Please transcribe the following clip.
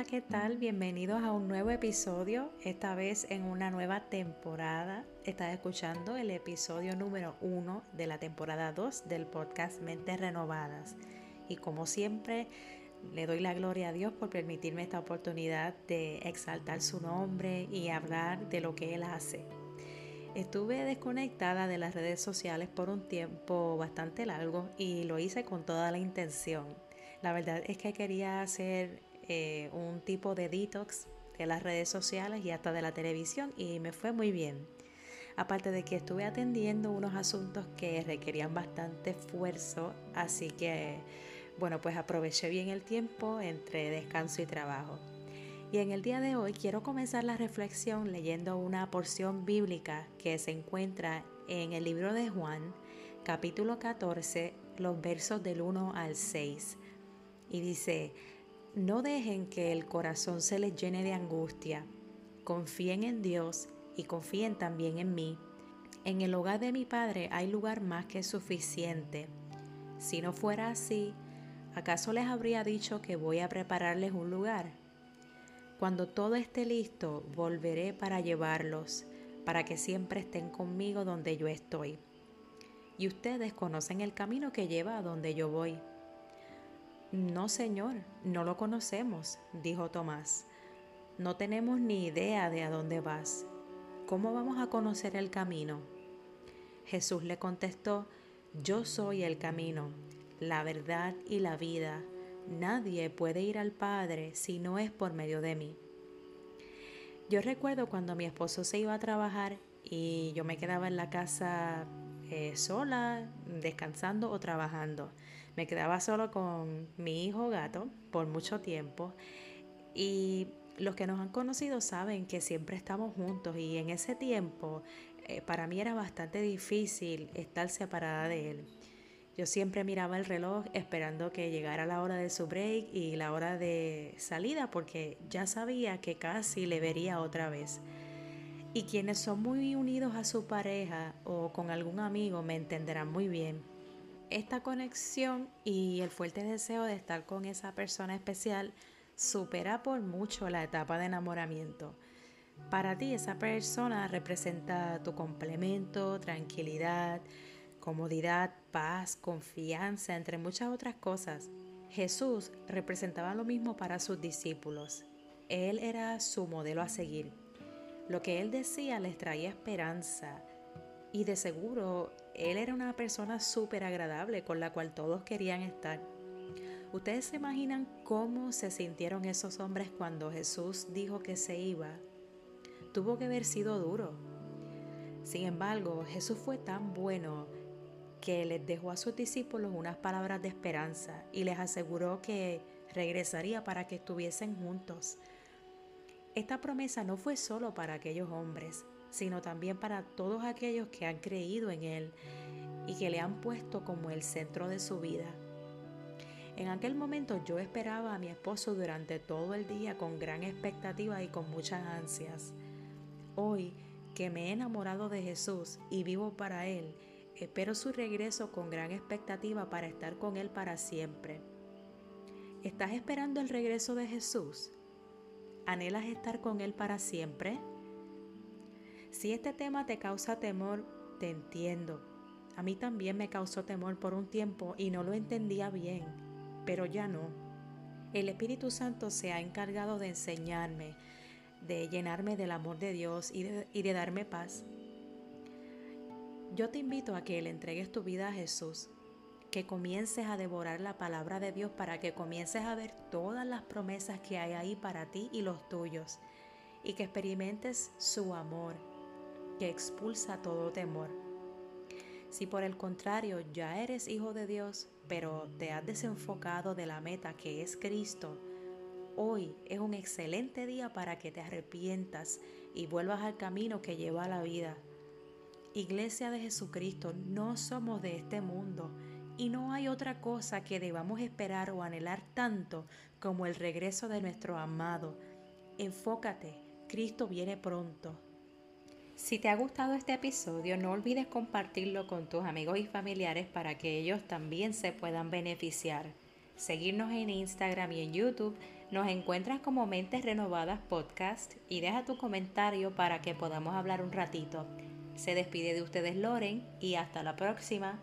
Hola, ¿qué tal? Bienvenidos a un nuevo episodio, esta vez en una nueva temporada. Estás escuchando el episodio número uno de la temporada 2 del podcast Mentes Renovadas. Y como siempre, le doy la gloria a Dios por permitirme esta oportunidad de exaltar su nombre y hablar de lo que Él hace. Estuve desconectada de las redes sociales por un tiempo bastante largo y lo hice con toda la intención. La verdad es que quería hacer eh, un tipo de detox de las redes sociales y hasta de la televisión y me fue muy bien. Aparte de que estuve atendiendo unos asuntos que requerían bastante esfuerzo, así que bueno, pues aproveché bien el tiempo entre descanso y trabajo. Y en el día de hoy quiero comenzar la reflexión leyendo una porción bíblica que se encuentra en el libro de Juan, capítulo 14, los versos del 1 al 6. Y dice, no dejen que el corazón se les llene de angustia. Confíen en Dios y confíen también en mí. En el hogar de mi Padre hay lugar más que suficiente. Si no fuera así, ¿acaso les habría dicho que voy a prepararles un lugar? Cuando todo esté listo, volveré para llevarlos, para que siempre estén conmigo donde yo estoy. Y ustedes conocen el camino que lleva a donde yo voy. No, Señor, no lo conocemos, dijo Tomás. No tenemos ni idea de a dónde vas. ¿Cómo vamos a conocer el camino? Jesús le contestó, Yo soy el camino, la verdad y la vida. Nadie puede ir al Padre si no es por medio de mí. Yo recuerdo cuando mi esposo se iba a trabajar y yo me quedaba en la casa eh, sola, descansando o trabajando. Me quedaba solo con mi hijo gato por mucho tiempo y los que nos han conocido saben que siempre estamos juntos y en ese tiempo eh, para mí era bastante difícil estar separada de él. Yo siempre miraba el reloj esperando que llegara la hora de su break y la hora de salida porque ya sabía que casi le vería otra vez. Y quienes son muy unidos a su pareja o con algún amigo me entenderán muy bien. Esta conexión y el fuerte deseo de estar con esa persona especial supera por mucho la etapa de enamoramiento. Para ti esa persona representa tu complemento, tranquilidad, comodidad, paz, confianza, entre muchas otras cosas. Jesús representaba lo mismo para sus discípulos. Él era su modelo a seguir. Lo que él decía les traía esperanza y de seguro él era una persona súper agradable con la cual todos querían estar. ¿Ustedes se imaginan cómo se sintieron esos hombres cuando Jesús dijo que se iba? Tuvo que haber sido duro. Sin embargo, Jesús fue tan bueno que les dejó a sus discípulos unas palabras de esperanza y les aseguró que regresaría para que estuviesen juntos. Esta promesa no fue solo para aquellos hombres, sino también para todos aquellos que han creído en Él y que le han puesto como el centro de su vida. En aquel momento yo esperaba a mi esposo durante todo el día con gran expectativa y con muchas ansias. Hoy que me he enamorado de Jesús y vivo para Él, espero su regreso con gran expectativa para estar con Él para siempre. ¿Estás esperando el regreso de Jesús? ¿Anhelas estar con Él para siempre? Si este tema te causa temor, te entiendo. A mí también me causó temor por un tiempo y no lo entendía bien, pero ya no. El Espíritu Santo se ha encargado de enseñarme, de llenarme del amor de Dios y de, y de darme paz. Yo te invito a que le entregues tu vida a Jesús que comiences a devorar la palabra de Dios para que comiences a ver todas las promesas que hay ahí para ti y los tuyos y que experimentes su amor que expulsa todo temor. Si por el contrario ya eres hijo de Dios, pero te has desenfocado de la meta que es Cristo, hoy es un excelente día para que te arrepientas y vuelvas al camino que lleva a la vida. Iglesia de Jesucristo, no somos de este mundo y no hay otra cosa que debamos esperar o anhelar tanto como el regreso de nuestro amado. Enfócate, Cristo viene pronto. Si te ha gustado este episodio, no olvides compartirlo con tus amigos y familiares para que ellos también se puedan beneficiar. seguirnos en Instagram y en YouTube. Nos encuentras como Mentes Renovadas Podcast y deja tu comentario para que podamos hablar un ratito. Se despide de ustedes Loren y hasta la próxima.